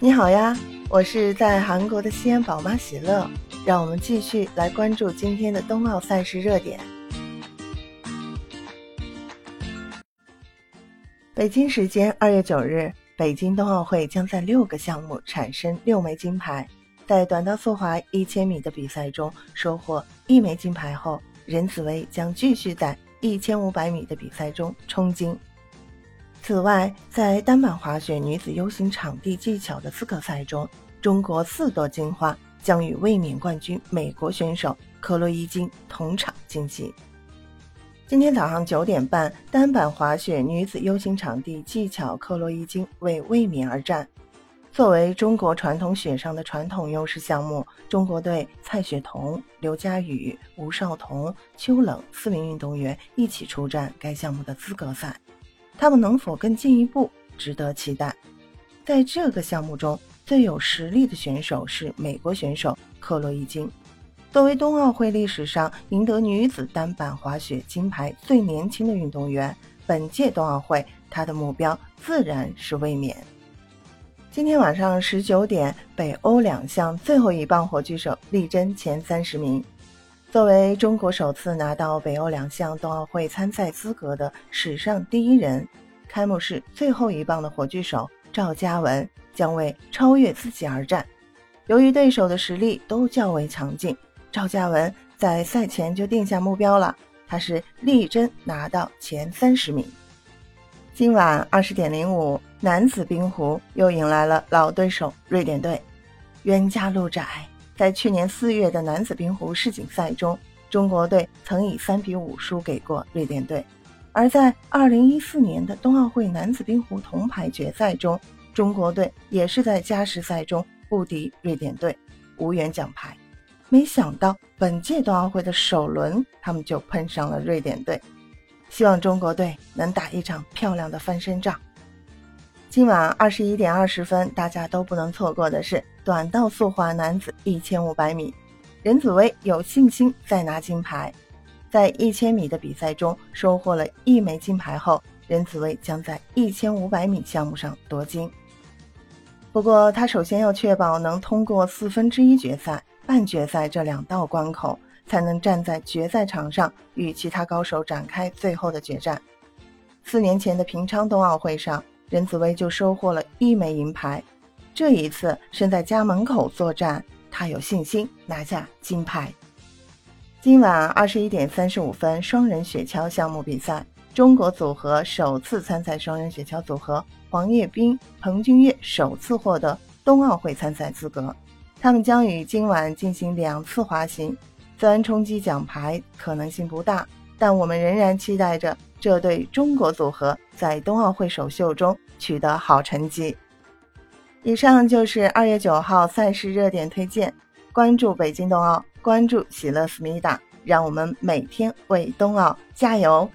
你好呀，我是在韩国的西安宝妈喜乐，让我们继续来关注今天的冬奥赛事热点。北京时间二月九日，北京冬奥会将在六个项目产生六枚金牌。在短道速滑一千米的比赛中收获一枚金牌后，任子威将继续在一千五百米的比赛中冲金。此外，在单板滑雪女子 U 型场地技巧的资格赛中，中国四朵金花将与卫冕冠军美国选手克洛伊金同场竞技。今天早上九点半，单板滑雪女子 U 型场地技巧克洛伊金为卫冕而战。作为中国传统雪上的传统优势项目，中国队蔡雪桐、刘佳宇、吴少彤、邱冷四名运动员一起出战该项目的资格赛。他们能否更进一步，值得期待。在这个项目中，最有实力的选手是美国选手克洛伊金。作为冬奥会历史上赢得女子单板滑雪金牌最年轻的运动员，本届冬奥会她的目标自然是卫冕。今天晚上十九点，北欧两项最后一棒火炬手力争前三十名。作为中国首次拿到北欧两项冬奥会参赛资格的史上第一人，开幕式最后一棒的火炬手赵嘉文将为超越自己而战。由于对手的实力都较为强劲，赵嘉文在赛前就定下目标了，他是力争拿到前三十名。今晚二十点零五，男子冰壶又迎来了老对手瑞典队，冤家路窄。在去年四月的男子冰壶世锦赛中，中国队曾以三比五输给过瑞典队；而在二零一四年的冬奥会男子冰壶铜牌决赛中，中国队也是在加时赛中不敌瑞典队，无缘奖牌。没想到本届冬奥会的首轮，他们就碰上了瑞典队。希望中国队能打一场漂亮的翻身仗。今晚二十一点二十分，大家都不能错过的是短道速滑男子一千五百米，任子威有信心再拿金牌。在一千米的比赛中收获了一枚金牌后，任子威将在一千五百米项目上夺金。不过，他首先要确保能通过四分之一决赛、半决赛这两道关口，才能站在决赛场上与其他高手展开最后的决战。四年前的平昌冬奥会上。任子威就收获了一枚银牌，这一次身在家门口作战，他有信心拿下金牌。今晚二十一点三十五分，双人雪橇项目比赛，中国组合首次参赛双人雪橇组合黄叶冰、彭俊岳首次获得冬奥会参赛资格，他们将于今晚进行两次滑行，虽然冲击奖牌可能性不大，但我们仍然期待着。这对中国组合在冬奥会首秀中取得好成绩。以上就是二月九号赛事热点推荐。关注北京冬奥，关注喜乐思密达，让我们每天为冬奥加油！